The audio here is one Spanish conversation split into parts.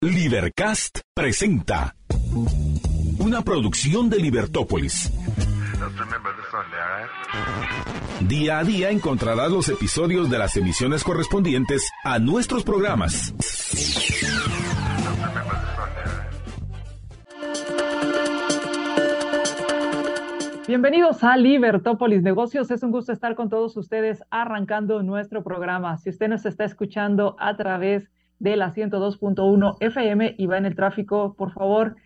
Libercast presenta una producción de Libertópolis. Día a día encontrarás los episodios de las emisiones correspondientes a nuestros programas. Bienvenidos a Libertópolis Negocios. Es un gusto estar con todos ustedes arrancando nuestro programa. Si usted nos está escuchando a través de la 102.1 FM y va en el tráfico, por favor,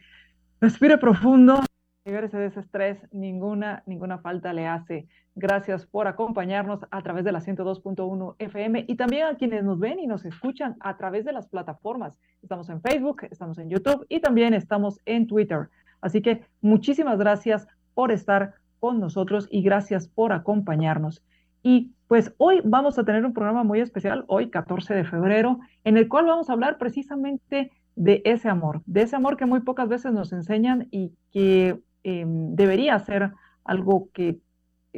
respire profundo, libérese de ese estrés, ninguna, ninguna falta le hace. Gracias por acompañarnos a través de la 102.1 FM y también a quienes nos ven y nos escuchan a través de las plataformas. Estamos en Facebook, estamos en YouTube y también estamos en Twitter. Así que muchísimas gracias por estar con nosotros y gracias por acompañarnos. Y pues hoy vamos a tener un programa muy especial, hoy 14 de febrero, en el cual vamos a hablar precisamente de ese amor, de ese amor que muy pocas veces nos enseñan y que em, debería ser algo que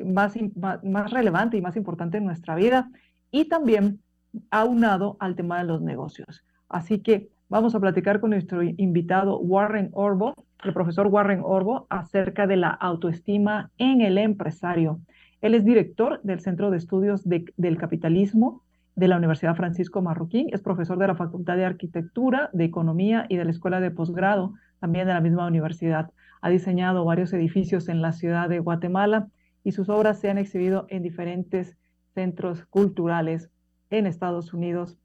más, más relevante y más importante en nuestra vida y también aunado al tema de los negocios. Así que vamos a platicar con nuestro invitado Warren Orbo, el profesor Warren Orbo, acerca de la autoestima en el empresario. Él es director del Centro de Estudios del Capitalismo de la Universidad Francisco Marroquín, es profesor de la Facultad de Arquitectura, de Economía y de la Escuela de Posgrado, también de la misma universidad. Ha diseñado varios edificios en la ciudad de Guatemala y sus obras se han exhibido en diferentes centros culturales en Estados Unidos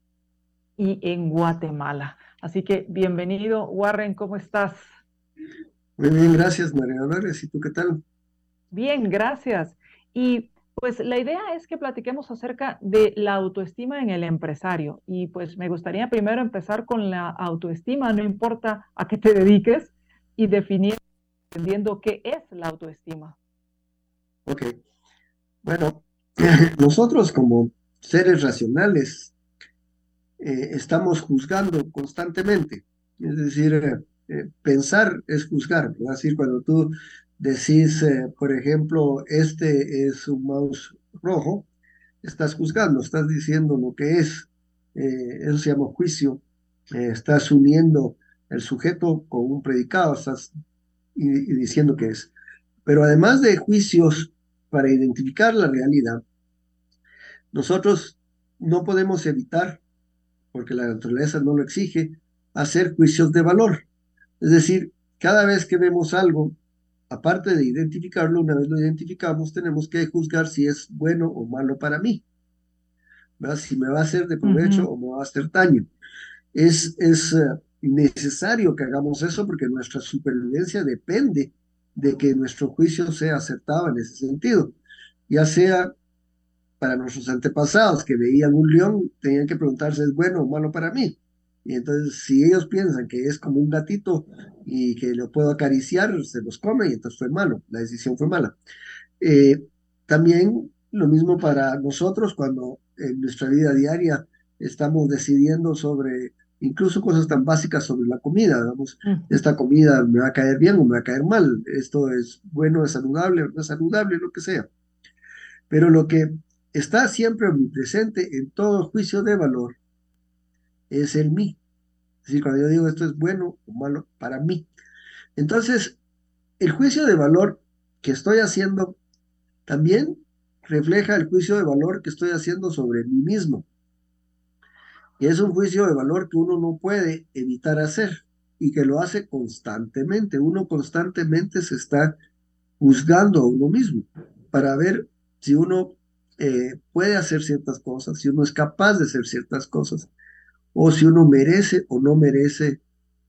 y en Guatemala. Así que bienvenido, Warren, ¿cómo estás? Muy bien, gracias, María Dolores. ¿Y tú qué tal? Bien, gracias. Y pues la idea es que platiquemos acerca de la autoestima en el empresario. Y pues me gustaría primero empezar con la autoestima, no importa a qué te dediques, y definir, entendiendo qué es la autoestima. Ok. Bueno, nosotros como seres racionales eh, estamos juzgando constantemente. Es decir, eh, eh, pensar es juzgar. Es decir, cuando tú decís, eh, por ejemplo, este es un mouse rojo, estás juzgando, estás diciendo lo que es. Eh, eso se llama juicio. Eh, estás uniendo el sujeto con un predicado, estás y, diciendo que es. Pero además de juicios para identificar la realidad, nosotros no podemos evitar, porque la naturaleza no lo exige, hacer juicios de valor. Es decir, cada vez que vemos algo aparte de identificarlo, una vez lo identificamos, tenemos que juzgar si es bueno o malo para mí. Si me va a hacer de provecho o me va a hacer daño. Es, es eh, necesario que hagamos eso porque nuestra supervivencia depende de que nuestro juicio sea acertado en ese sentido. Ya sea para nuestros antepasados que veían un león, tenían que preguntarse, ¿es bueno o malo para mí? Y entonces, si ellos piensan que es como un gatito y que lo puedo acariciar, se los come y entonces fue malo, la decisión fue mala. Eh, también lo mismo para nosotros cuando en nuestra vida diaria estamos decidiendo sobre incluso cosas tan básicas sobre la comida, digamos, mm. esta comida me va a caer bien o me va a caer mal, esto es bueno, es saludable no es saludable, lo que sea. Pero lo que está siempre omnipresente en todo juicio de valor es el mí. Es decir, cuando yo digo esto es bueno o malo para mí. Entonces, el juicio de valor que estoy haciendo también refleja el juicio de valor que estoy haciendo sobre mí mismo. Y es un juicio de valor que uno no puede evitar hacer y que lo hace constantemente. Uno constantemente se está juzgando a uno mismo para ver si uno eh, puede hacer ciertas cosas, si uno es capaz de hacer ciertas cosas o si uno merece o no merece,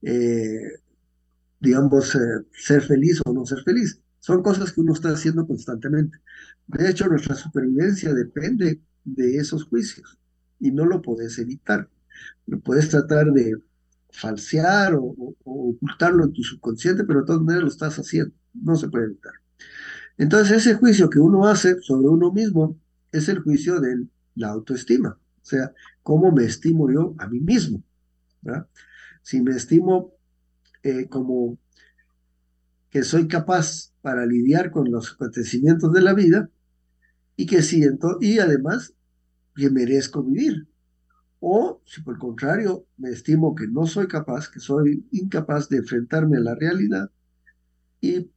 eh, digamos, eh, ser feliz o no ser feliz. Son cosas que uno está haciendo constantemente. De hecho, nuestra supervivencia depende de esos juicios y no lo puedes evitar. Lo puedes tratar de falsear o, ocultarlo en tu subconsciente, pero de todas maneras lo estás haciendo. No se puede evitar. Entonces, ese juicio que uno hace sobre uno mismo es el juicio de la autoestima. O sea, ¿cómo me estimo yo a mí mismo? Si me estimo eh, como que soy capaz para lidiar con los acontecimientos de la vida y que siento, y además que merezco vivir. O si por el contrario me estimo que no soy capaz, que soy incapaz de enfrentarme a la realidad y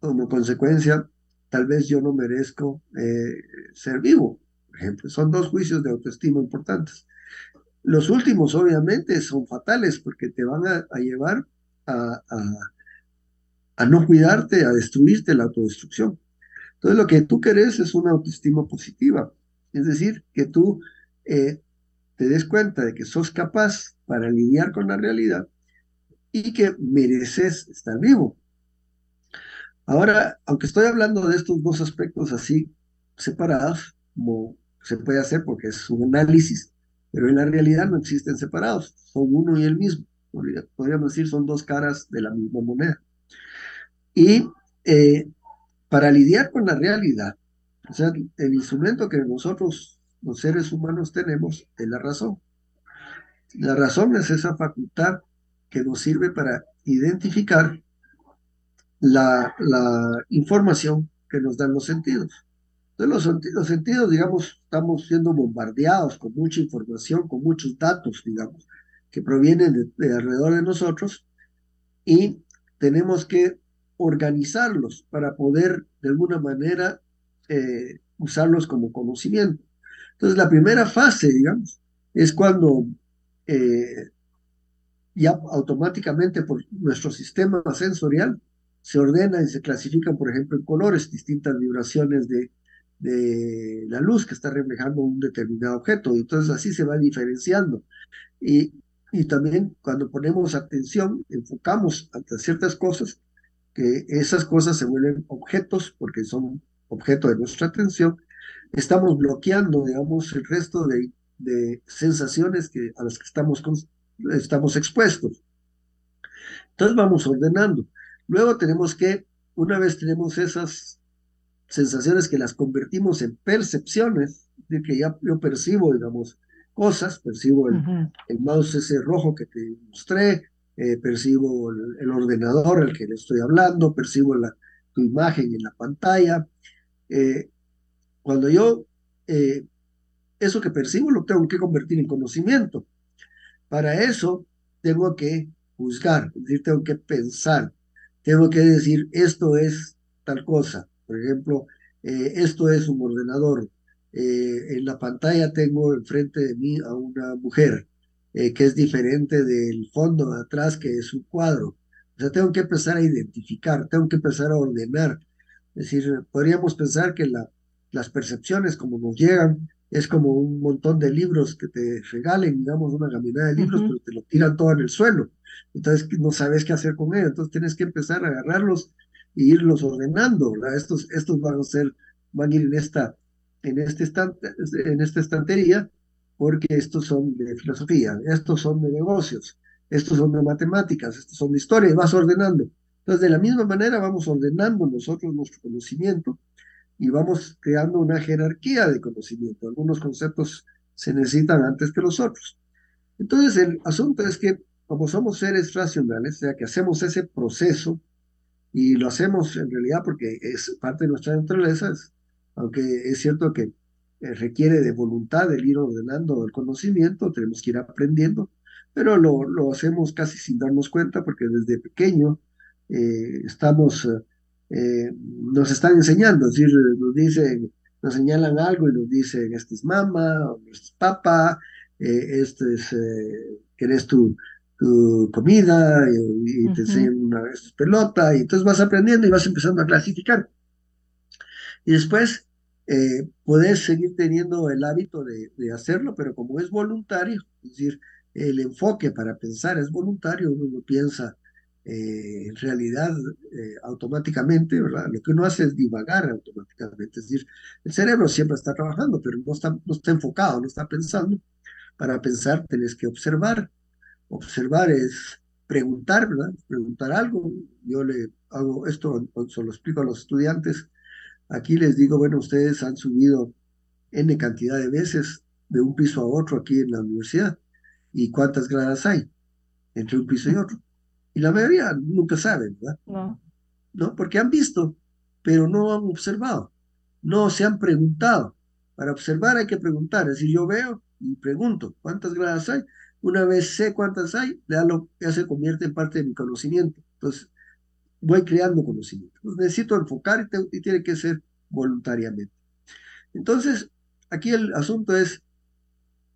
como consecuencia tal vez yo no merezco eh, ser vivo, ejemplo. Son dos juicios de autoestima importantes. Los últimos obviamente son fatales porque te van a, llevar a, a, no cuidarte, a destruirte la autodestrucción. Entonces lo que tú querés es una autoestima positiva, es decir, que tú eh, te des cuenta de que sos capaz para lidiar con la realidad y que mereces estar vivo. Ahora, aunque estoy hablando de estos dos aspectos así separados, como se puede hacer porque es un análisis, pero en la realidad no existen separados, son uno y el mismo. Podríamos decir, son dos caras de la misma moneda. Y eh, para lidiar con la realidad, o sea, el instrumento que nosotros, los seres humanos, tenemos es la razón. La razón es esa facultad que nos sirve para identificar la, la información que nos dan los sentidos. Entonces, los, los, sentidos, digamos, estamos siendo bombardeados con mucha información, con muchos datos, digamos, que provienen de, alrededor de nosotros y tenemos que organizarlos para poder, de alguna manera, eh, usarlos como conocimiento. Entonces, la primera fase, digamos, es cuando eh, ya automáticamente por nuestro sistema sensorial se ordena y se clasifican, por ejemplo, en colores, distintas vibraciones de, de la luz que está reflejando un determinado objeto. Y entonces así se va diferenciando. Y, y también cuando ponemos atención, enfocamos ante ciertas cosas, que esas cosas se vuelven objetos porque son objeto de nuestra atención, estamos bloqueando, digamos, el resto de, de sensaciones que, a las que estamos, estamos expuestos. Entonces vamos ordenando. Luego tenemos que, una vez tenemos esas sensaciones que las convertimos en percepciones, de que ya yo percibo, digamos, cosas, percibo el, el mouse ese rojo que te mostré, eh, percibo el, ordenador al que le estoy hablando, percibo la, tu imagen en la pantalla. Eh, cuando yo eh, eso que percibo lo tengo que convertir en conocimiento. Para eso tengo que juzgar, es decir, tengo que pensar, tengo que decir, esto es tal cosa. Por ejemplo, eh, esto es un ordenador. Eh, en la pantalla tengo enfrente de mí a una mujer eh, que es diferente del fondo de atrás, que es un cuadro. O sea, tengo que empezar a identificar, tengo que empezar a ordenar. Es decir, podríamos pensar que la, las percepciones como nos llegan es como un montón de libros que te regalen, digamos, una caminada de libros, pero te lo tiran todo en el suelo. Entonces no sabes qué hacer con ellos. Entonces tienes que empezar a agarrarlos e irlos ordenando. Estos, estos van a ser, van a ir en esta, en, este estante, en esta estantería porque estos son de filosofía, estos son de negocios, estos son de matemáticas, estos son de historia, y vas ordenando. Entonces, de la misma manera vamos ordenando nosotros nuestro conocimiento y vamos creando una jerarquía de conocimiento. Algunos conceptos se necesitan antes que los otros. Entonces, el asunto es que como somos seres racionales, o sea, que hacemos ese proceso y lo hacemos en realidad porque es parte de nuestra naturaleza, aunque es cierto que eh, requiere de voluntad el ir ordenando el conocimiento, tenemos que ir aprendiendo, pero lo, lo hacemos casi sin darnos cuenta porque desde pequeño eh, estamos, eh, nos están enseñando, es decir, nos dicen, nos señalan algo y nos dicen, este es mamá, o este es papá, este es, que eres tú tu comida y, te enseñan una pelota y entonces vas aprendiendo y vas empezando a clasificar. Y después eh, puedes seguir teniendo el hábito de, hacerlo, pero como es voluntario, es decir, el enfoque para pensar es voluntario, uno lo piensa eh, en realidad eh, automáticamente, ¿verdad? Lo que uno hace es divagar automáticamente, es decir, el cerebro siempre está trabajando, pero no está, no está enfocado, no está pensando. Para pensar tienes que observar, observar es preguntar, ¿verdad? Preguntar algo. Yo le hago esto, se lo explico a los estudiantes. Aquí les digo, bueno, ustedes han subido N cantidad de veces de un piso a otro aquí en la universidad. ¿Y cuántas gradas hay entre un piso y otro? Y la mayoría nunca saben, ¿verdad? No. No, porque han visto, pero no han observado. No se han preguntado. Para observar hay que preguntar. Es decir, yo veo y pregunto, ¿cuántas gradas hay? Una vez sé cuántas hay, ya, lo, ya se convierte en parte de mi conocimiento. Entonces, voy creando conocimiento. necesito enfocar y, tiene que ser voluntariamente. Entonces, aquí el asunto es,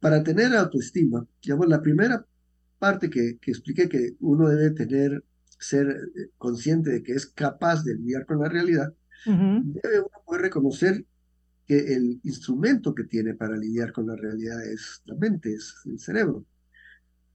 para tener autoestima, digamos, la primera parte que, que expliqué que uno debe tener, ser eh, consciente de que es capaz de lidiar con la realidad, debe uno poder reconocer que el instrumento que tiene para lidiar con la realidad es la mente, es el cerebro.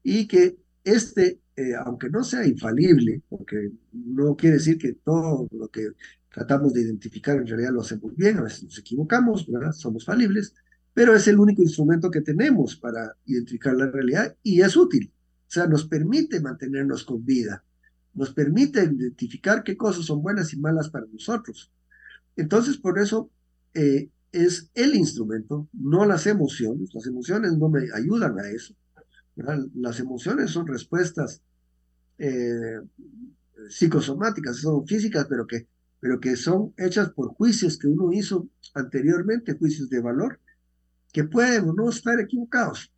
Y que este, eh, aunque no sea infalible, porque no quiere decir que todo lo que tratamos de identificar en realidad lo hacemos bien, a veces nos equivocamos, ¿verdad? somos falibles, pero es el único instrumento que tenemos para identificar la realidad y es útil. O sea, nos permite mantenernos con vida, nos permite identificar qué cosas son buenas y malas para nosotros. Entonces, por eso eh, es el instrumento, no las emociones. Las emociones no me ayudan a eso. Las emociones son respuestas eh, psicosomáticas, son físicas, pero que, pero que son hechas por juicios que uno hizo anteriormente, juicios de valor, que pueden o no estar equivocados.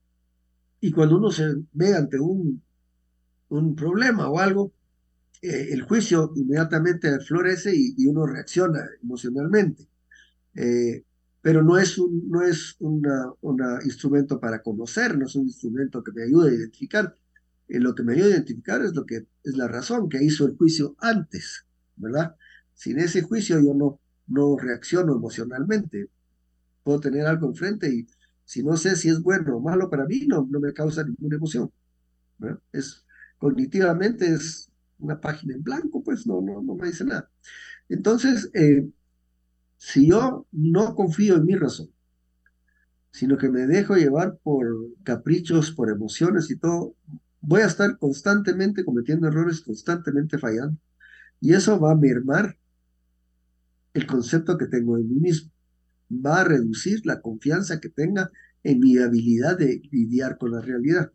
Y cuando uno se ve ante un, un problema o algo, eh, el juicio inmediatamente florece y, uno reacciona emocionalmente. Eh, pero no es un no es una, instrumento para conocer, no es un instrumento que me ayude a identificar. Eh, lo que me ayuda a identificar es lo que es la razón que hizo el juicio antes, ¿verdad? Sin ese juicio yo no, no reacciono emocionalmente. Puedo tener algo enfrente y si no sé si es bueno o malo para mí, no, no me causa ninguna emoción. Es, cognitivamente es una página en blanco, pues no, no, no me dice nada. Entonces, eh, si yo no confío en mi razón, sino que me dejo llevar por caprichos, por emociones y todo, voy a estar constantemente cometiendo errores, constantemente fallando. Y eso va a mermar el concepto que tengo de mí mismo. Va a reducir la confianza que tenga en mi habilidad de lidiar con la realidad.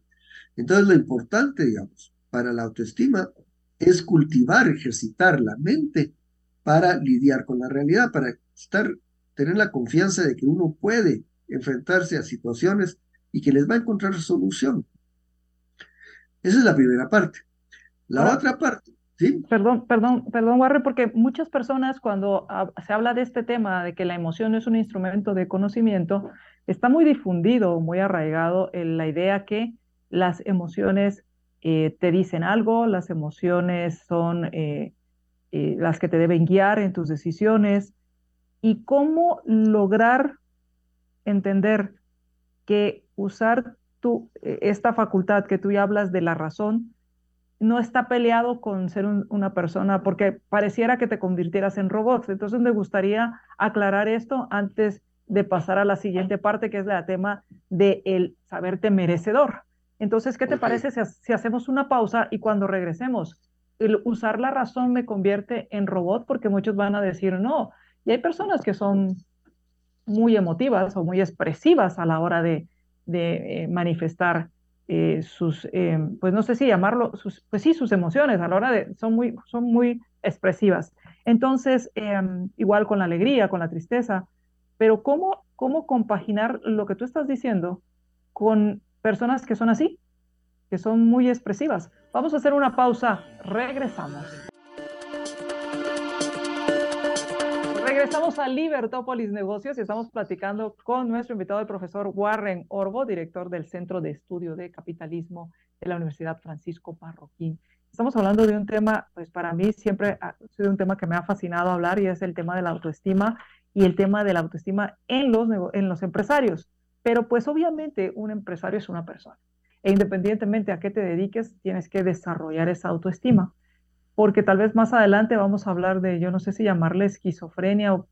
Entonces, lo importante, digamos, para la autoestima es cultivar, ejercitar la mente para lidiar con la realidad, para estar, tener la confianza de que uno puede enfrentarse a situaciones y que les va a encontrar solución. Esa es la primera parte. La otra parte, ¿sí? Perdón, perdón, perdón, Warren, porque muchas personas cuando se habla de este tema, de que la emoción es un instrumento de conocimiento, está muy difundido, muy arraigado en la idea que las emociones eh, te dicen algo, las emociones son eh, eh, las que te deben guiar en tus decisiones, y cómo lograr entender que usar tu, e, esta facultad que tú ya hablas de la razón no está peleado con ser una persona, porque pareciera que te convirtieras en robot. Entonces me gustaría aclarar esto antes de pasar a la siguiente parte, que es la tema de el saberte merecedor. Entonces, ¿qué te parece si, si, hacemos una pausa y cuando regresemos, usar la razón me convierte en robot? Porque muchos van a decir, no, y hay personas que son muy emotivas o muy expresivas a la hora de, eh, manifestar eh, sus, eh, pues no sé si llamarlo, sus, pues sí, sus emociones a la hora de, son muy, son muy expresivas. Entonces, igual con la alegría, con la tristeza, pero ¿cómo, ¿cómo compaginar lo que tú estás diciendo con personas que son así, que son muy expresivas? Vamos a hacer una pausa, regresamos. Regresamos a Libertópolis Negocios y estamos platicando con nuestro invitado, el profesor Warren Orbo, director del Centro de Estudio de Capitalismo de la Universidad Francisco Marroquín. Estamos hablando de un tema, pues para mí siempre ha sido un tema que me ha fascinado hablar y es el tema de la autoestima y el tema de la autoestima en los, en los empresarios. Pero pues obviamente un empresario es una persona e independientemente a qué te dediques, tienes que desarrollar esa autoestima porque tal vez más adelante vamos a hablar de, yo no sé si llamarle esquizofrenia o,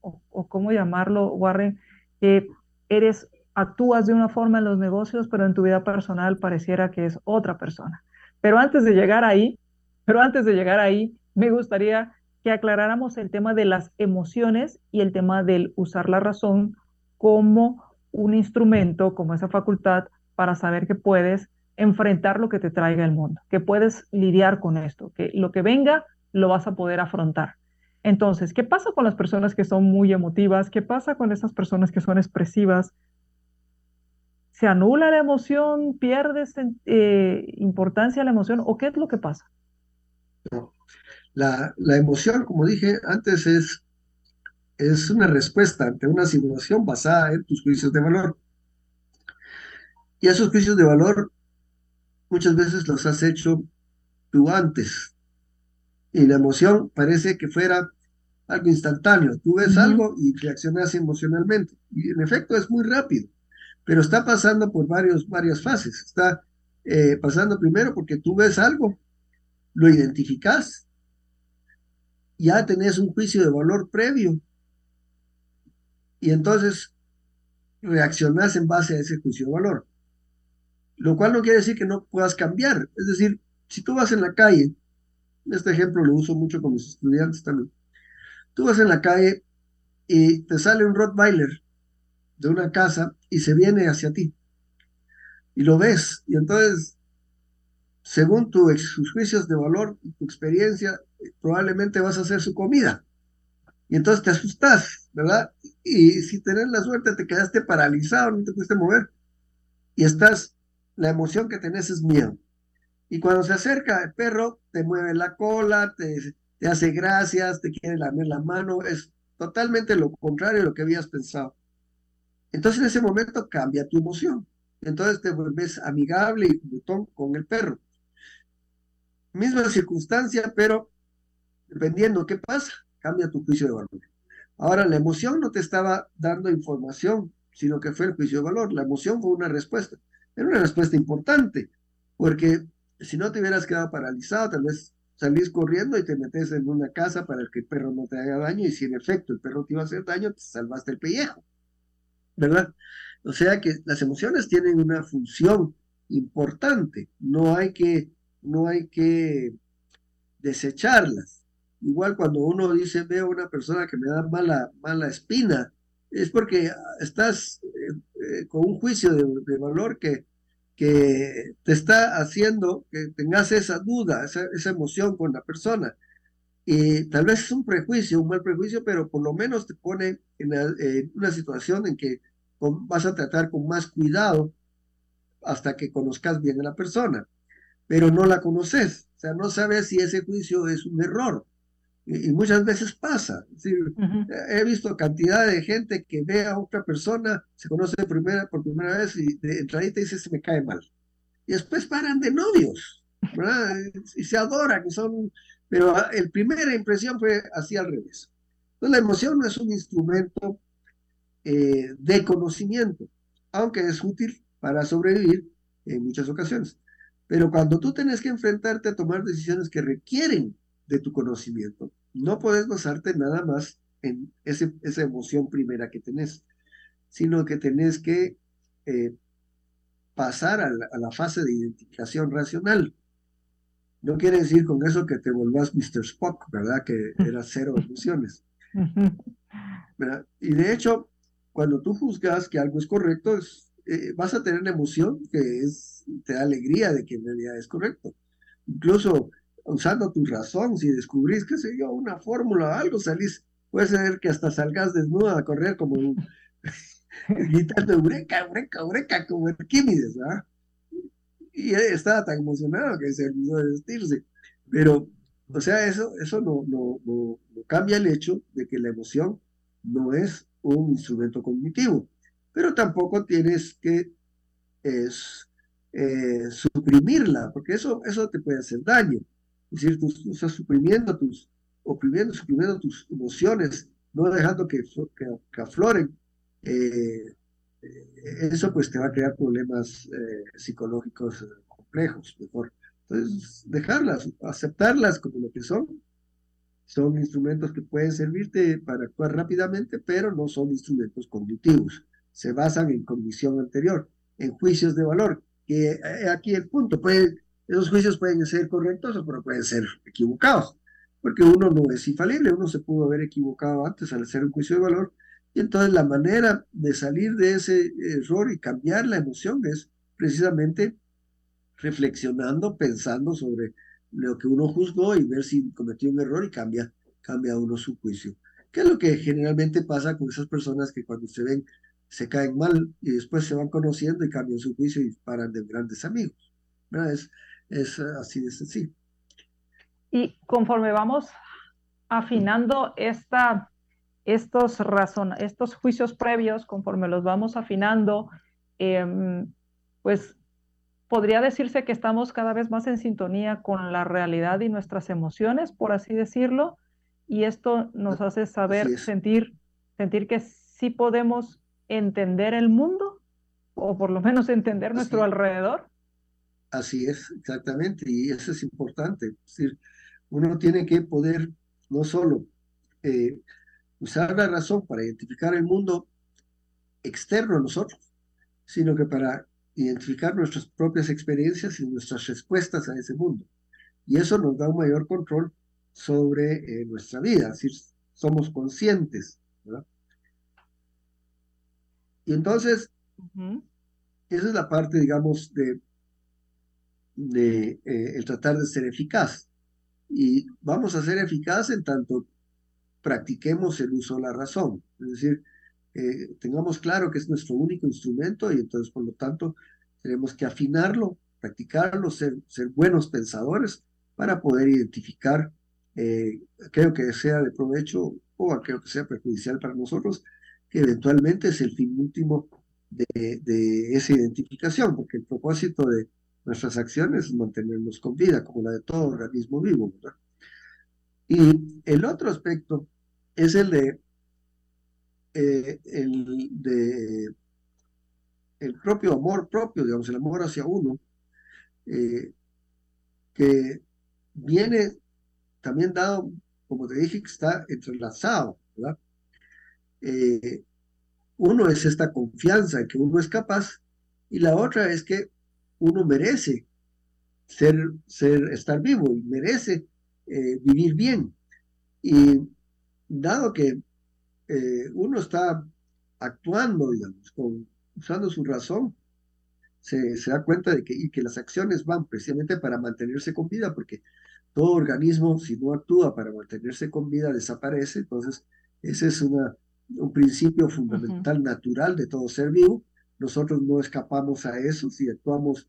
o, cómo llamarlo, Warren, que eres, actúas de una forma en los negocios, pero en tu vida personal pareciera que es otra persona. Pero antes de llegar ahí, pero antes de llegar ahí, me gustaría que aclaráramos el tema de las emociones y el tema del usar la razón como un instrumento, como esa facultad para saber que puedes enfrentar lo que te traiga el mundo, que puedes lidiar con esto, que lo que venga lo vas a poder afrontar. Entonces, ¿qué pasa con las personas que son muy emotivas? ¿Qué pasa con esas personas que son expresivas? ¿Se anula la emoción? ¿Pierde eh, importancia la emoción? ¿O qué es lo que pasa? La, la emoción, como dije antes, es, es una respuesta ante una situación basada en tus juicios de valor. Y esos juicios de valor muchas veces los has hecho tú antes. Y la emoción parece que fuera algo instantáneo. Tú ves algo y reaccionas emocionalmente. Y en efecto es muy rápido, pero está pasando por varios, varias fases. Está eh, pasando primero porque tú ves algo, lo identificas, ya tenés un juicio de valor previo y entonces reaccionas en base a ese juicio de valor. Lo cual no quiere decir que no puedas cambiar. Es decir, si tú vas en la calle, este ejemplo lo uso mucho con mis estudiantes también, Tú vas en la calle y te sale un Rottweiler de una casa y se viene hacia ti. Y lo ves. Y entonces, según tus juicios de valor tu experiencia, probablemente vas a hacer su comida. Y entonces te asustas, ¿verdad? Y si tenés la suerte, te quedaste paralizado, no te pudiste mover. Y estás, la emoción que tenés es miedo. Y cuando se acerca el perro, te mueve la cola, te, hace gracias, te quiere lamer la mano, es totalmente lo contrario de lo que habías pensado. Entonces en ese momento cambia tu emoción. Entonces te vuelves amigable y botón con el perro. Misma circunstancia, pero dependiendo qué pasa, cambia tu juicio de valor. Ahora, la emoción no te estaba dando información, sino que fue el juicio de valor. La emoción fue una respuesta. Era una respuesta importante, porque si no te hubieras quedado paralizado, tal vez salís corriendo y te metes en una casa para que el perro no te haga daño y si en efecto el perro te iba a hacer daño, te salvaste el pellejo, ¿verdad? O sea que las emociones tienen una función importante, no hay que, no hay que desecharlas. Igual cuando uno dice, veo a una persona que me da mala, mala espina, es porque estás eh, eh, con un juicio de valor que que te está haciendo que tengas esa duda, esa, emoción con la persona. Y tal vez es un prejuicio, un mal prejuicio, pero por lo menos te pone en, una situación en que vas a tratar con más cuidado hasta que conozcas bien a la persona, pero no la conoces, o sea, no sabes si ese juicio es un error y, muchas veces pasa. He visto cantidad de gente que ve a otra persona, se conoce primera, por primera vez y de entradita dice se me cae mal. Y después paran de novios, ¿verdad? Y se adoran, y son, pero el primera impresión fue así al revés. Entonces la emoción no es un instrumento eh, de conocimiento, aunque es útil para sobrevivir en muchas ocasiones. Pero cuando tú tienes que enfrentarte a tomar decisiones que requieren de tu conocimiento. No puedes basarte nada más en ese, esa emoción primera que tenés, sino que tenés que eh, pasar a la, fase de identificación racional. No quiere decir con eso que te volvás Mr. Spock, ¿verdad? Que era cero emociones. Y de hecho, cuando tú juzgas que algo es correcto, eh, vas a tener una emoción que es, te da alegría de que en realidad es correcto. Incluso usando tu razón, si descubrís, qué sé yo, una fórmula o algo, salís, puede ser que hasta salgas desnuda a correr como gritando eureka, eureka, eureka, como Arquímedes, ¿verdad? Y estaba tan emocionado que se olvidó de vestirse. Pero, o sea, eso, eso no, no, no, cambia el hecho de que la emoción no es un instrumento cognitivo, pero tampoco tienes que es, eh, suprimirla, porque eso, eso te puede hacer daño. Es decir, tú, estás suprimiendo tus, oprimiendo, suprimiendo tus emociones, no dejando que, que, afloren. Eh, eso pues te va a crear problemas eh, psicológicos complejos, mejor. Entonces, dejarlas, aceptarlas como lo que son. Son instrumentos que pueden servirte para actuar rápidamente, pero no son instrumentos cognitivos. Se basan en cognición anterior, en juicios de valor, que eh, aquí el punto, puede esos juicios pueden ser correctos pero pueden ser equivocados, porque uno no es infalible, uno se pudo haber equivocado antes al hacer un juicio de valor, y entonces la manera de salir de ese error y cambiar la emoción es precisamente reflexionando, pensando sobre lo que uno juzgó y ver si cometió un error y cambia, cambia uno su juicio. ¿Qué es lo que generalmente pasa con esas personas que cuando se ven se caen mal y después se van conociendo y cambian su juicio y paran de grandes amigos. Es, es así de sencillo. Y conforme vamos afinando esta, estos, razón, estos juicios previos, conforme los vamos afinando, em, pues podría decirse que estamos cada vez más en sintonía con la realidad y nuestras emociones, por así decirlo, y esto nos hace saber, sentir, sentir que sí podemos entender el mundo, o por lo menos entender nuestro alrededor. Así es, exactamente, y eso es importante. Es decir, uno tiene que poder no solo eh, usar la razón para identificar el mundo externo a nosotros, sino que para identificar nuestras propias experiencias y nuestras respuestas a ese mundo. Y eso nos da un mayor control sobre eh, nuestra vida, es decir, somos conscientes. Y entonces, esa es la parte, digamos, de, de eh, el tratar de ser eficaz. Y vamos a ser eficaz en tanto practiquemos el uso de la razón. Es decir, eh, tengamos claro que es nuestro único instrumento y entonces, por lo tanto, tenemos que afinarlo, practicarlo, ser, buenos pensadores para poder identificar eh, que sea de provecho o aquello que sea perjudicial para nosotros, que eventualmente es el fin último de esa identificación, porque el propósito de nuestras acciones es mantenernos con vida, como la de todo organismo vivo. Y el otro aspecto es el de, eh, el de el propio amor propio, digamos, el amor hacia uno, eh, que viene también dado, como te dije, que está entrelazado. Eh, uno es esta confianza en que uno es capaz y la otra es que uno merece ser, ser estar vivo y merece eh, vivir bien. Y dado que uno está actuando, digamos, con, usando su razón, se, da cuenta de que, y que las acciones van precisamente para mantenerse con vida, porque todo organismo, si no actúa para mantenerse con vida, desaparece. Entonces, ese es una, un principio fundamental, natural de todo ser vivo. Nosotros no escapamos a eso. Si actuamos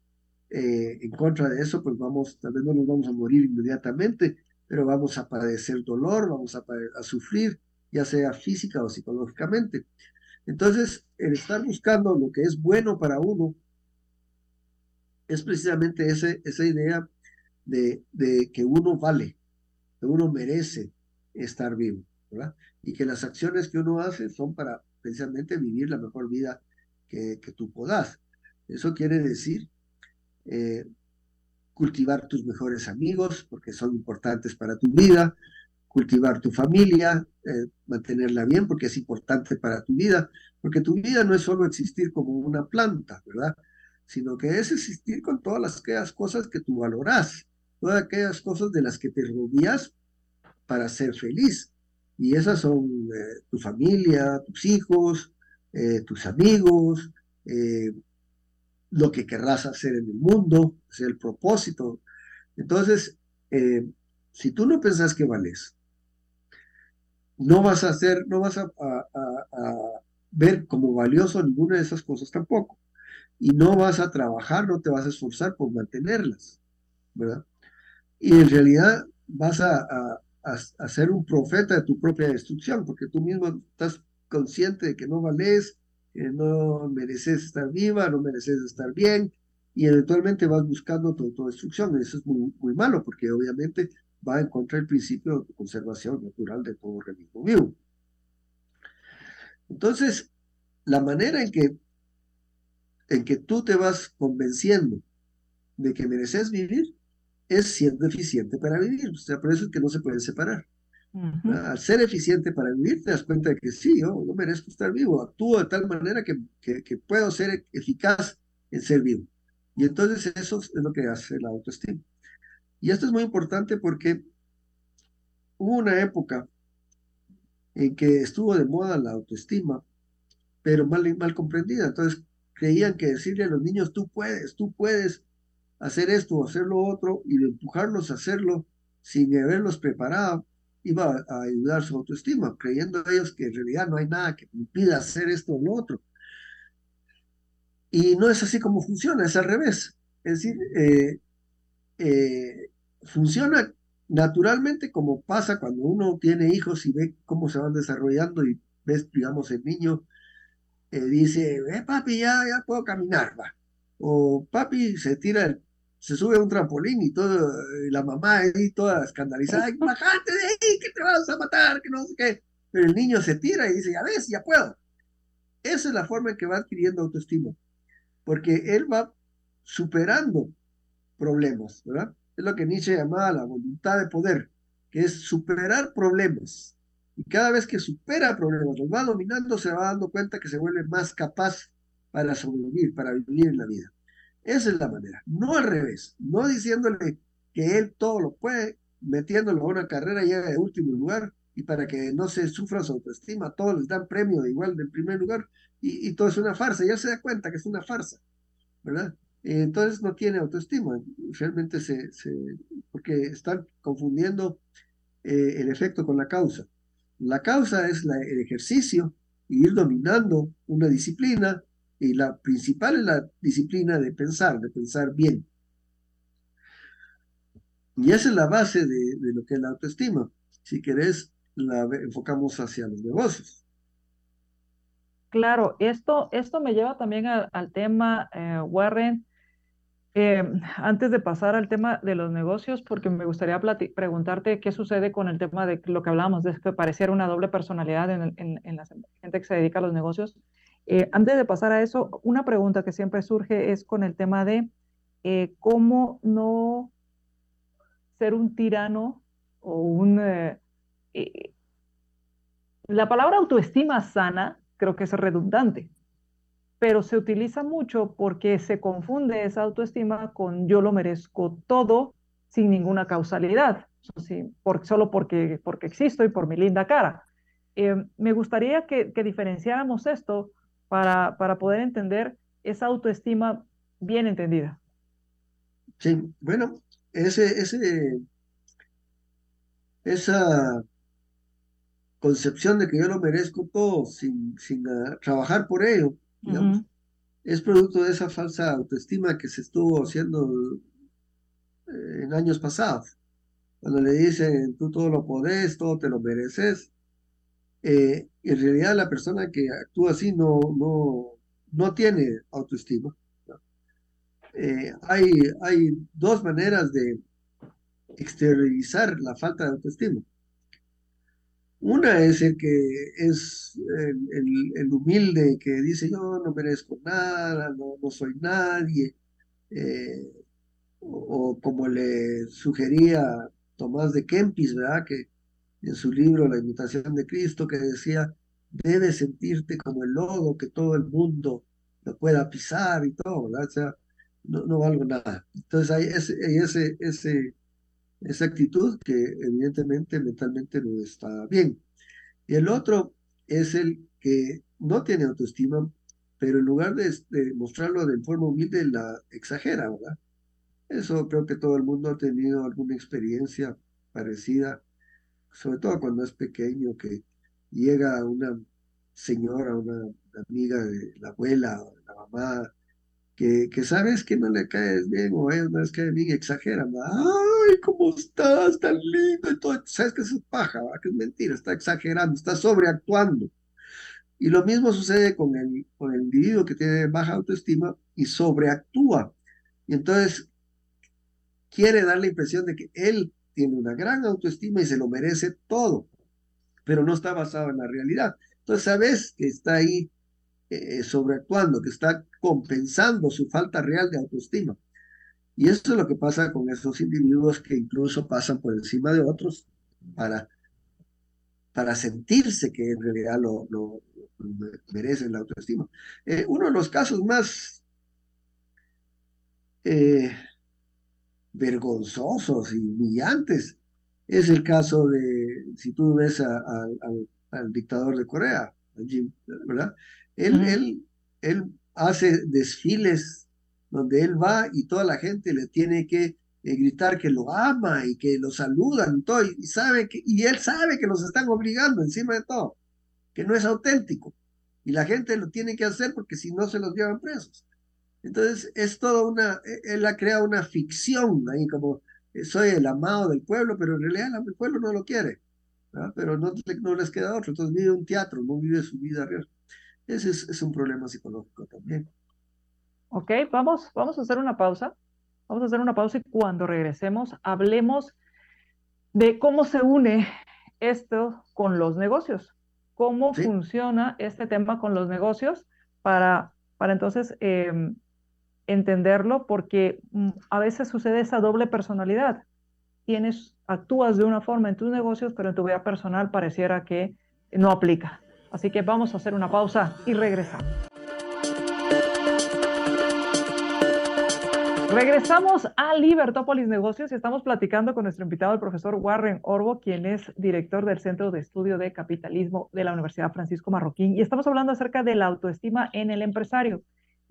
eh, en contra de eso, pues vamos, tal vez no nos vamos a morir inmediatamente, pero vamos a padecer dolor, vamos a, a sufrir, ya sea física o psicológicamente. Entonces, el estar buscando lo que es bueno para uno es precisamente ese, esa idea de, de, que uno vale, que uno merece estar vivo, ¿verdad? Y que las acciones que uno hace son para precisamente vivir la mejor vida que, tú puedas. Eso quiere decir eh, cultivar tus mejores amigos, porque son importantes para tu vida, cultivar tu familia, eh, mantenerla bien, porque es importante para tu vida, porque tu vida no es solo existir como una planta, ¿verdad? Sino que es existir con todas las, aquellas cosas que tú valoras, todas aquellas cosas de las que te rodeas para ser feliz. Y esas son eh, tu familia, tus hijos, eh, tus amigos, lo que querrás hacer en el mundo, es el propósito. Entonces, si tú no pensás que vales, no vas a hacer, no vas a, ver como valioso ninguna de esas cosas tampoco. Y no vas a trabajar, no te vas a esforzar por mantenerlas, ¿verdad? Y en realidad vas a, a, ser un profeta de tu propia destrucción, porque tú mismo estás consciente de que no vales, que no mereces estar viva, no mereces estar bien, y eventualmente vas buscando tu autodestrucción. Eso es muy, muy malo, porque obviamente va en contra del principio de conservación natural de todo organismo vivo. Entonces, la manera en que, en que tú te vas convenciendo de que mereces vivir es siendo eficiente para vivir. O sea, por eso es que no se pueden separar. Al ser eficiente para vivir, te das cuenta de que sí, yo, merezco estar vivo, actúo de tal manera que, que, que puedo ser eficaz en ser vivo. Y entonces eso es lo que hace la autoestima. Y esto es muy importante porque hubo una época en que estuvo de moda la autoestima, pero mal, mal comprendida. Entonces creían que decirle a los niños, tú puedes, tú puedes hacer esto o hacer lo otro, y empujarlos a hacerlo sin haberlos preparado, iba a, ayudar su autoestima, creyendo ellos que en realidad no hay nada que impida hacer esto o lo otro. Y no es así como funciona, es al revés. Es decir, eh, eh, funciona naturalmente como pasa cuando uno tiene hijos y ve cómo se van desarrollando y ves, digamos, el niño eh, dice, eh, papi, ya, ya puedo caminar, va. O papi se tira, se sube a un trampolín y todo, la mamá ahí toda escandalizada, bajate de ahí, que te vas a matar, que no sé qué. Pero el niño se tira y dice, ya ves, ya puedo. Esa es la forma en que va adquiriendo autoestima, porque él va superando problemas, ¿verdad? Es lo que Nietzsche llamaba la voluntad de poder, que es superar problemas. Y cada vez que supera problemas, los va dominando, se va dando cuenta que se vuelve más capaz para sobrevivir, para vivir en la vida. Esa es la manera, no al revés, no diciéndole que él todo lo puede, metiéndolo a una carrera llega de último lugar, y para que no se sufra su autoestima, todos les dan premio igual del primer lugar, y, todo es una farsa, ya se da cuenta que es una farsa, ¿verdad? entonces no tiene autoestima, realmente se, porque están confundiendo eh, el efecto con la causa. La causa es el ejercicio y ir dominando una disciplina, y la principal es la disciplina de pensar, de pensar bien. Y esa es la base de, de lo que es la autoestima. Si querés, la enfocamos hacia los negocios. Claro, esto, esto me lleva también al tema, eh, Warren, antes de pasar al tema de los negocios, porque me gustaría preguntarte qué sucede con el tema de lo que hablábamos, de que pareciera una doble personalidad en, en, la gente que se dedica a los negocios. Eh, antes de pasar a eso, una pregunta que siempre surge es con el tema de eh, cómo no ser un tirano o un... la palabra autoestima sana creo que es redundante pero se utiliza mucho porque se confunde esa autoestima con yo lo merezco todo sin ninguna causalidad, solo porque, porque existo y por mi linda cara. Eh, me gustaría que, que, diferenciáramos esto para, para poder entender esa autoestima bien entendida. Sí, bueno, ese, ese, esa concepción de que yo lo merezco todo sin, sin uh, trabajar por ello, es producto de esa falsa autoestima que se estuvo haciendo eh, en años pasados. Cuando le dicen, tú todo lo podés, todo te lo mereces. Eh, en realidad la persona que actúa así no, no, no tiene autoestima. Eh, hay, hay dos maneras de exteriorizar la falta de autoestima. Una es el que es el, humilde que dice yo no merezco nada, no, no soy nadie, eh, o, como le sugería Tomás de Kempis, ¿verdad? Que en su libro La imitación de Cristo, que decía, debes sentirte como el lodo, que todo el mundo lo pueda pisar y todo, ¿verdad? O sea, no, no valgo nada. Entonces hay ese, ese, ese esa actitud que evidentemente mentalmente no está bien. Y el otro es el que no tiene autoestima, pero en lugar de, mostrarlo de forma humilde, la exagera, ¿verdad? Eso creo que todo el mundo ha tenido alguna experiencia parecida, sobre todo cuando es pequeño, que llega una señora, una amiga de la abuela la mamá, que, sabes que no le caes bien o ellos no les cae bien, exageran, ay, ¿cómo estás? Tan lindo y todo, sabes que eso es paja, que es mentira, está exagerando, está sobreactuando. Y lo mismo sucede con el, con el individuo que tiene baja autoestima y sobreactúa. Y entonces quiere dar la impresión de que él tiene una gran autoestima y se lo merece todo, pero no está basado en la realidad. Entonces sabes que está ahí eh, sobreactuando, que está compensando su falta real de autoestima. Y esto es lo que pasa con esos individuos que incluso pasan por encima de otros para, para sentirse que en realidad lo, lo, merecen la autoestima. Eh, uno de los casos más eh, vergonzosos y humillantes es el caso de, si tú ves al dictador de Corea, ¿verdad? Él, él, hace desfiles donde él va y toda la gente le tiene que eh, gritar que lo ama y que lo saludan y todo, y, sabe que, y él sabe que los están obligando encima de todo, que no es auténtico. Y la gente lo tiene que hacer porque si no se los llevan presos. Entonces, es toda una, e, él ha creado una ficción ahí, como eh, soy el amado del pueblo, pero en realidad el pueblo no lo quiere, pero no, no, les queda otro, entonces vive un teatro, no vive su vida real. Ese es, es un problema psicológico también. Ok, vamos, vamos a hacer una pausa. Vamos a hacer una pausa y cuando regresemos hablemos de cómo se une esto con los negocios, cómo funciona este tema con los negocios para, para entonces em, entenderlo, porque mm, a veces sucede esa doble personalidad. Tienes, actúas de una forma en tus negocios, pero en tu vida personal pareciera que no aplica. Así que vamos a hacer una pausa y regresamos. Regresamos a Libertópolis Negocios y estamos platicando con nuestro invitado, el profesor Warren Orbo, quien es director del Centro de Estudio de Capitalismo de la Universidad Francisco Marroquín. Y estamos hablando acerca de la autoestima en el empresario.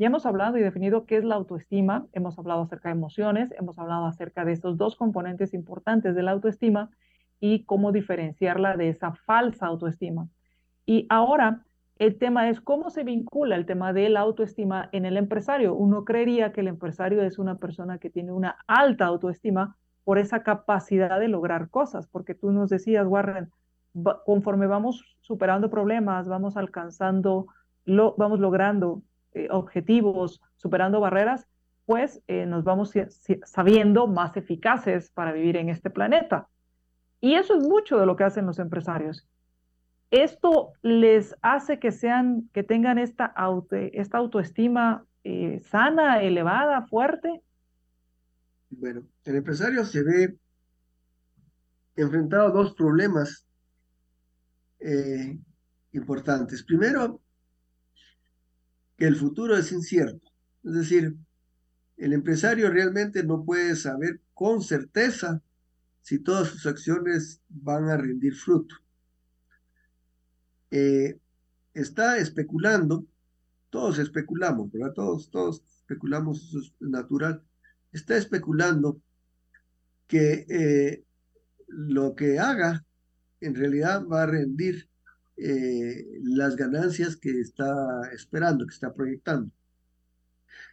Ya hemos hablado y definido qué es la autoestima, hemos hablado acerca de emociones, hemos hablado acerca de estos dos componentes importantes de la autoestima y cómo diferenciarla de esa falsa autoestima. Y ahora el tema es cómo se vincula el tema de la autoestima en el empresario. Uno creería que el empresario es una persona que tiene una alta autoestima por esa capacidad de lograr cosas, porque tú nos decías, Warren, conforme vamos superando problemas, vamos alcanzando, lo, vamos logrando eh, objetivos, superando barreras, pues eh, nos vamos sabiendo más eficaces para vivir en este planeta. Y eso es mucho de lo que hacen los empresarios. Esto les hace que sean, que tengan esta, esta autoestima eh, sana, elevada, fuerte. Bueno, el empresario se ve enfrentado a dos problemas importantes. Primero, que el futuro es incierto. Es decir, el empresario realmente no puede saber con certeza si todas sus acciones van a rendir fruto. Eh, está especulando, todos especulamos, ¿verdad? Todos, todos especulamos, eso es natural. Está especulando que eh, lo que haga en realidad va a rendir eh, las ganancias que está esperando, que está proyectando.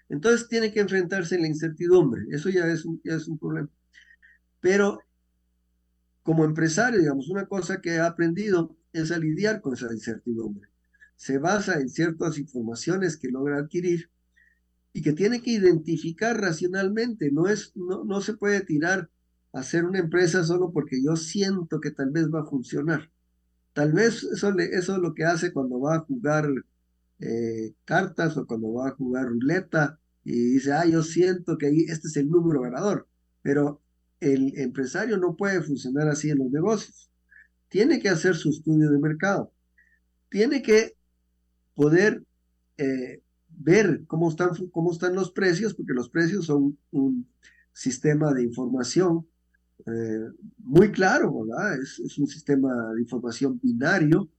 Entonces tiene que enfrentarse a la incertidumbre, eso ya es un, es un problema. Pero como empresario, digamos, una cosa que ha aprendido es a lidiar con esa incertidumbre. Se basa en ciertas informaciones que logra adquirir y que tiene que identificar racionalmente. No, es, no, no se puede tirar a hacer una empresa solo porque yo siento que tal vez va a funcionar. Tal vez eso, eso es lo que hace cuando va a jugar eh, cartas o cuando va a jugar ruleta y dice, ah, yo siento que este es el número ganador. Pero el empresario no puede funcionar así en los negocios. Tiene que hacer su estudio de mercado. Tiene que poder eh, ver cómo están, cómo están los precios, porque los precios son un sistema de información eh, muy claro, ¿verdad? Es, un sistema de información binario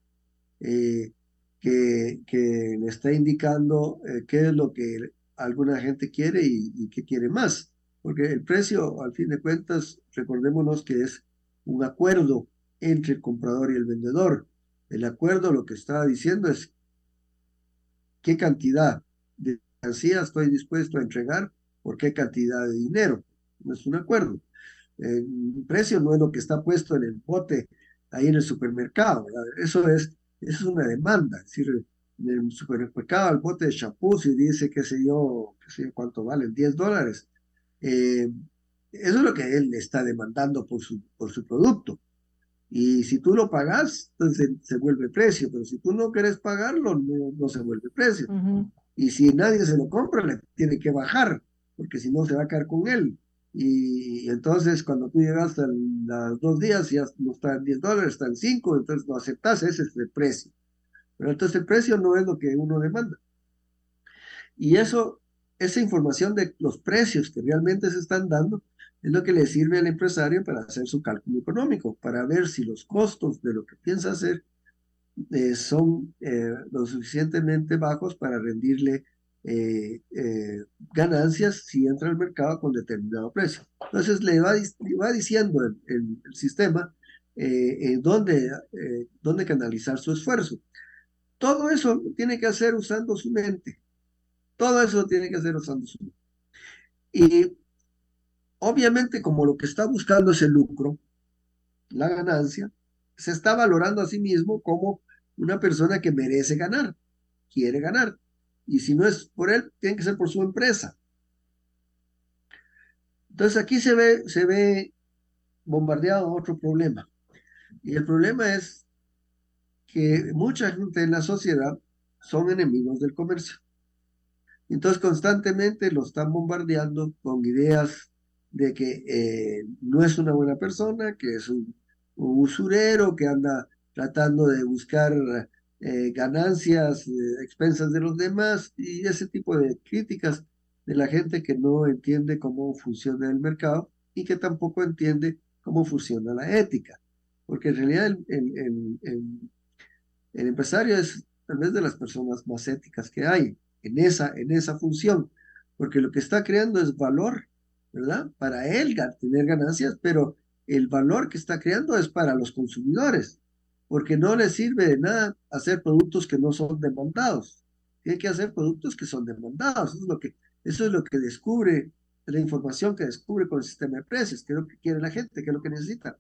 eh, que, que, le está indicando eh, qué es lo que alguna gente quiere y, qué quiere más. Porque el precio, al fin de cuentas, recordémonos que es un acuerdo entre el comprador y el vendedor. El acuerdo lo que está diciendo es qué cantidad de mercancía estoy dispuesto a entregar por qué cantidad de dinero. No es un acuerdo. El precio no es lo que está puesto en el bote ahí en el supermercado. Eso es, eso es una demanda. Es decir, en el supermercado el bote de champú si dice, qué sé yo, qué sé yo cuánto vale, 10 dólares. Eh, eso es lo que él está demandando por su, por su producto. Y si tú lo pagas, entonces se, vuelve precio, pero si tú no quieres pagarlo, no, no se vuelve precio. Y si nadie se lo compra, le tiene que bajar, porque si no se va a caer con él. Y entonces cuando tú llegas a los dos días ya no está en 10 dólares, está en 5, entonces no aceptas, ese es el precio. Pero entonces el precio no es lo que uno demanda. Y eso, esa información de los precios que realmente se están dando, es lo que le sirve al empresario para hacer su cálculo económico, para ver si los costos de lo que piensa hacer eh, son eh, lo suficientemente bajos para rendirle eh, eh, ganancias si entra al mercado con determinado precio. Entonces le va, va diciendo el, sistema eh, dónde, dónde canalizar su esfuerzo. Todo eso tiene que hacer usando su mente. Todo eso tiene que hacer usando su Y obviamente como lo que está buscando es el lucro, la ganancia, se está valorando a sí mismo como una persona que merece ganar, quiere ganar. Y si no es por él, tiene que ser por su empresa. Entonces aquí se ve, se ve bombardeado otro problema. Y el problema es que mucha gente en la sociedad son enemigos del comercio. Entonces constantemente lo están bombardeando con ideas de que eh, no es una buena persona, que es un, usurero, que anda tratando de buscar eh, ganancias, eh, expensas de los demás y ese tipo de críticas de la gente que no entiende cómo funciona el mercado y que tampoco entiende cómo funciona la ética. Porque en realidad el, el, empresario es tal vez de las personas más éticas que hay en esa, en esa función, porque lo que está creando es valor, ¿verdad? Para él tener ganancias, pero el valor que está creando es para los consumidores porque no le sirve de nada hacer productos que no son demandados. Tiene que hacer productos que son demandados. Eso es lo que, eso es lo que descubre, la información que descubre con el sistema de precios, qué es lo que quiere la gente, qué es lo que necesita.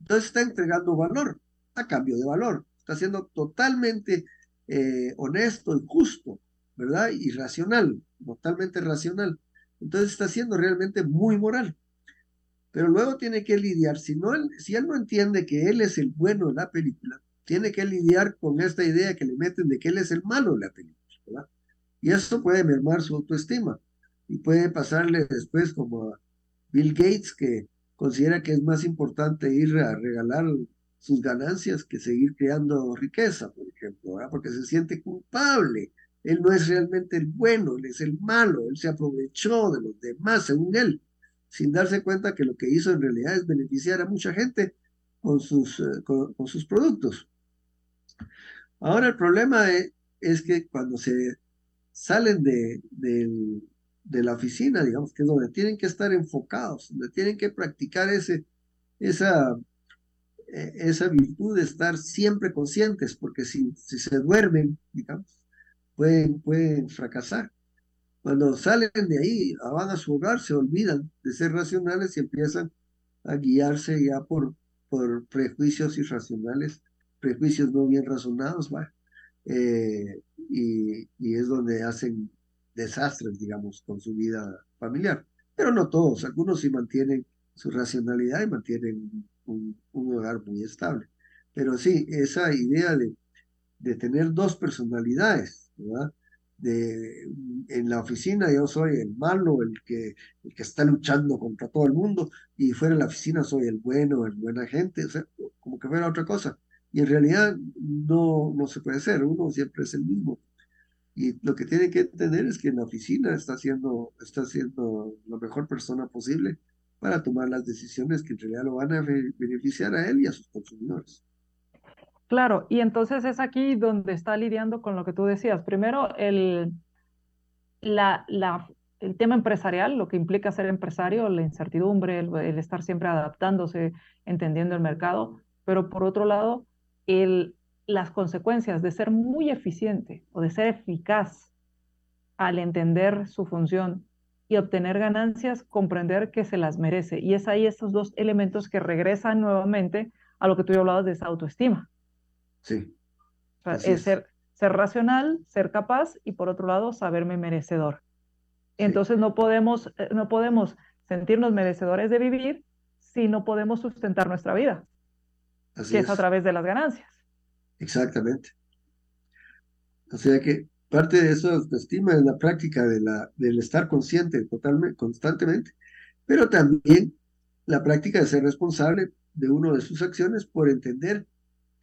Entonces está entregando valor a cambio de valor. Está siendo totalmente eh, honesto y justo, ¿verdad? Y racional, totalmente racional. Entonces está siendo realmente muy moral pero luego tiene que lidiar, si, no, si él no entiende que él es el bueno de la película, tiene que lidiar con esta idea que le meten de que él es el malo de la película, ¿verdad? Y eso puede mermar su autoestima y puede pasarle después como a Bill Gates que considera que es más importante ir a regalar sus ganancias que seguir creando riqueza, por ejemplo, ¿verdad? porque se siente culpable. Él no es realmente el bueno, él es el malo, él se aprovechó de los demás, según él sin darse cuenta que lo que hizo en realidad es beneficiar a mucha gente con sus, eh, con, sus productos. Ahora el problema es, que cuando se salen de, de, la oficina, digamos, que es donde tienen que estar enfocados, donde tienen que practicar ese, esa, e, esa virtud de estar siempre conscientes, porque si, si se duermen, digamos, pueden, pueden fracasar. Cuando salen de ahí, van a su hogar, se olvidan de ser racionales y empiezan a guiarse ya por, por prejuicios irracionales, prejuicios no bien razonados, ¿va? Eh, y, y, es donde hacen desastres, digamos, con su vida familiar. Pero no todos, algunos sí mantienen su racionalidad y mantienen un, un hogar muy estable. Pero sí, esa idea de, de tener dos personalidades, ¿verdad? De, en la oficina yo soy el malo, el que, el que está luchando contra todo el mundo, y fuera de la oficina soy el bueno, el buena gente, o sea, como que fuera otra cosa. Y en realidad no, no se puede ser, uno siempre es el mismo. Y lo que tiene que entender es que en la oficina está siendo, está siendo la mejor persona posible para tomar las decisiones que en realidad lo van a beneficiar a él y a sus consumidores. Claro, y entonces es aquí donde está lidiando con lo que tú decías. Primero, el, el tema empresarial, lo que implica ser empresario, la incertidumbre, el, estar siempre adaptándose, entendiendo el mercado, pero por otro lado, el, las consecuencias de ser muy eficiente o de ser eficaz al entender su función y obtener ganancias, comprender que se las merece. Y es ahí estos dos elementos que regresan nuevamente a lo que tú hablabas de esa autoestima. Sí. es, Ser, ser racional, ser capaz y por otro lado saberme merecedor. Entonces no podemos, eh, no podemos sentirnos merecedores de vivir si no podemos sustentar nuestra vida, que es. a través de las ganancias. Exactamente. O sea que parte de eso autoestima es la práctica de la, del estar consciente totalmente, constantemente, pero también la práctica de ser responsable de uno de sus acciones por entender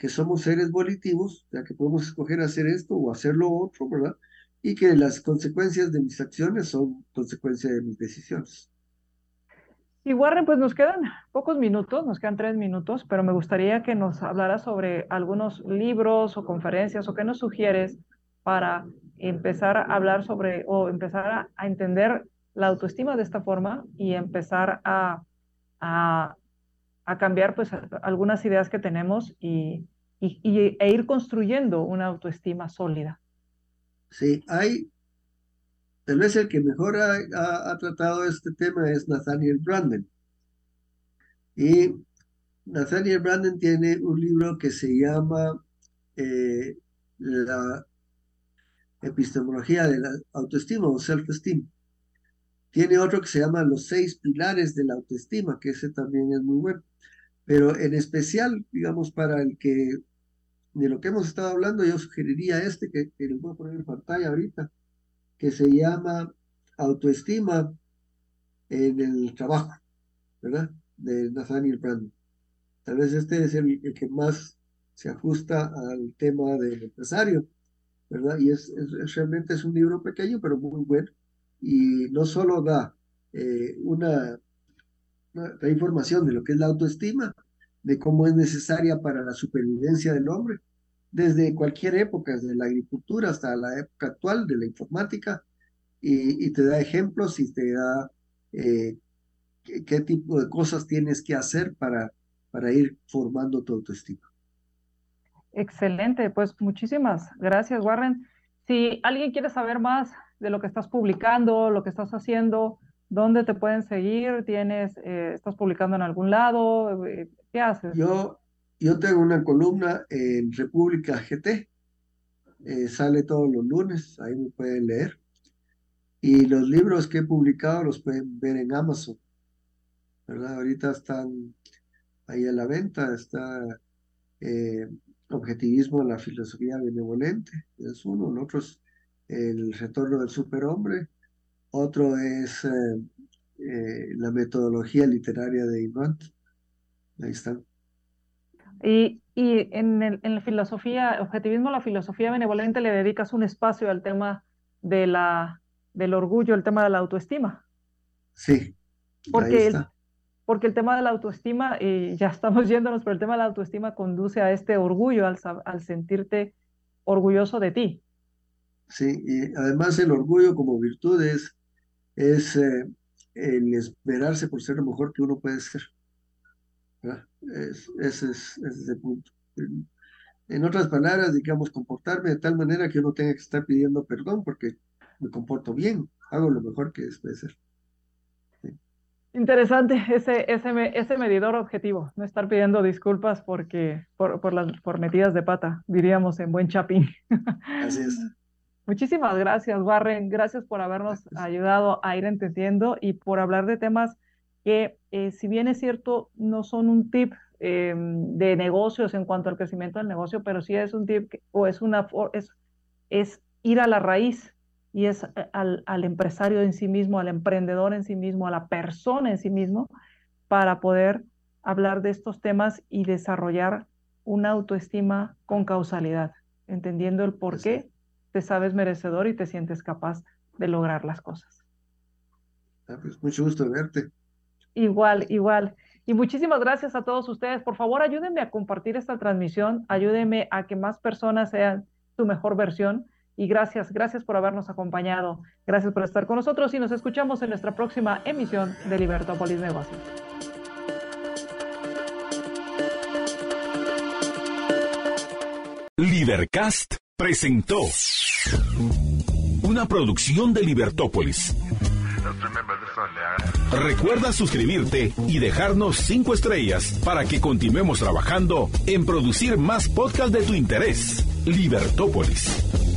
que somos seres volitivos, ya que podemos escoger hacer esto o hacer lo otro, ¿verdad? Y que las consecuencias de mis acciones son consecuencia de mis decisiones. Y Warren, pues nos quedan pocos minutos, nos quedan tres minutos, pero me gustaría que nos hablara sobre algunos libros o conferencias o qué nos sugieres para empezar a hablar sobre o empezar a, entender la autoestima de esta forma y empezar a, a, a cambiar pues algunas ideas que tenemos y, y, e ir construyendo una autoestima sólida. Sí, hay, tal vez el que mejor ha, tratado este tema es Nathaniel Branden. Y Nathaniel Branden tiene un libro que se llama eh, La epistemología de la autoestima o self-esteem. Tiene otro que se llama Los seis pilares de la autoestima, que ese también es muy bueno. Pero en especial, digamos, para el que de lo que hemos estado hablando, yo sugeriría este que, que les voy a poner en pantalla ahorita, que se llama Autoestima en el trabajo, ¿verdad? De Nathaniel Brandon. Tal vez este es el, que más se ajusta al tema del empresario, ¿verdad? Y es, realmente es un libro pequeño, pero muy bueno. Y no solo da eh, una, una, información de lo que es la autoestima, de cómo es necesaria para la supervivencia del hombre, desde cualquier época, desde la agricultura hasta la época actual de la informática, y, te da ejemplos y te da eh, qué, tipo de cosas tienes que hacer para, para ir formando tu autoestima. Excelente, pues muchísimas gracias, Warren. Si alguien quiere saber más de lo que estás publicando, lo que estás haciendo, ¿dónde te pueden seguir? ¿Tienes, eh, estás publicando en algún lado? Eh, ¿Qué haces? Yo, yo tengo una columna en República GT, eh, sale todos los lunes, ahí me pueden leer. Y los libros que he publicado los pueden ver en Amazon, ¿verdad? Ahorita están ahí a la venta, está eh, Objetivismo en la filosofía benevolente, es uno, el otro es El retorno del superhombre, otro es eh, la metodología literaria de Imant. Ahí están. Y, y en, el, en la filosofía, objetivismo, la filosofía benevolente, le dedicas un espacio al tema de la, del orgullo, el tema de la autoestima. Sí. Porque, El, porque el tema de la autoestima, y ya estamos yéndonos, pero el tema de la autoestima conduce a este orgullo, al, al sentirte orgulloso de ti. Sí, y además el orgullo como virtud es, es eh, el esperarse por ser lo mejor que uno puede ser. Es, ese es, ese punto. En, otras palabras, digamos, comportarme de tal manera que uno tenga que estar pidiendo perdón porque me comporto bien, hago lo mejor que puede ser. Interesante ese, ese, ese medidor objetivo, no estar pidiendo disculpas porque, por, por, las, por metidas de pata, diríamos en buen chapín. Así es. Muchísimas gracias, Warren. Gracias por habernos ayudado a ir entendiendo y por hablar de temas que eh, si bien es cierto, no son un tip eh, de negocios en cuanto al crecimiento del negocio, pero sí es un tip o es una es, es ir a la raíz y es eh, al, al, empresario en sí mismo, al emprendedor en sí mismo, a la persona en sí mismo, para poder hablar de estos temas y desarrollar una autoestima con causalidad, entendiendo el por qué te sabes merecedor y te sientes capaz de lograr las cosas. Ah, pues mucho gusto verte. Igual, igual. Y muchísimas gracias a todos ustedes. Por favor, ayúdenme a compartir esta transmisión, ayúdenme a que más personas sean su mejor versión. Y gracias, gracias por habernos acompañado. Gracias por estar con nosotros y nos escuchamos en nuestra próxima emisión de Libertópolis Negocios. Libercast presentó una producción de Libertópolis. Recuerda suscribirte y dejarnos 5 estrellas para que continuemos trabajando en producir más podcasts de tu interés. Libertópolis.